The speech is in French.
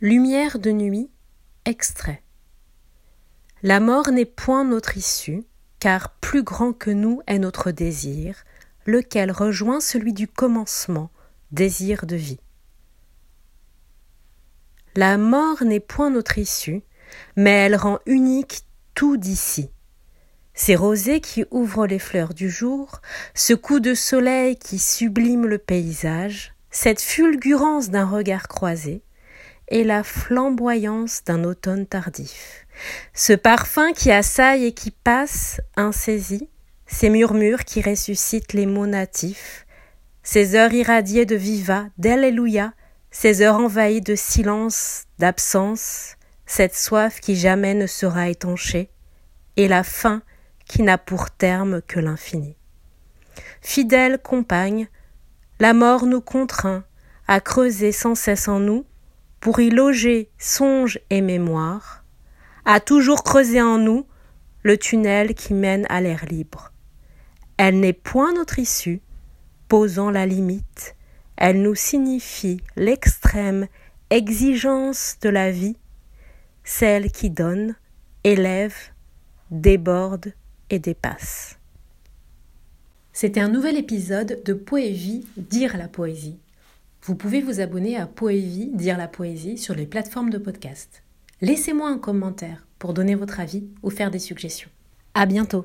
Lumière de nuit, extrait. La mort n'est point notre issue, car plus grand que nous est notre désir, lequel rejoint celui du commencement, désir de vie. La mort n'est point notre issue, mais elle rend unique tout d'ici. Ces rosées qui ouvrent les fleurs du jour, ce coup de soleil qui sublime le paysage, cette fulgurance d'un regard croisé, et la flamboyance d'un automne tardif. Ce parfum qui assaille et qui passe, insaisi, ces murmures qui ressuscitent les mots natifs, ces heures irradiées de viva, d'alléluia, ces heures envahies de silence, d'absence, cette soif qui jamais ne sera étanchée, et la faim qui n'a pour terme que l'infini. Fidèle compagne, la mort nous contraint à creuser sans cesse en nous, pour y loger songe et mémoire, à toujours creuser en nous le tunnel qui mène à l'air libre. Elle n'est point notre issue, posant la limite, elle nous signifie l'extrême exigence de la vie celle qui donne, élève, déborde et dépasse. C'était un nouvel épisode de Poévie, dire la poésie. Vous pouvez vous abonner à Poévie, dire la poésie sur les plateformes de podcast. Laissez-moi un commentaire pour donner votre avis ou faire des suggestions. À bientôt!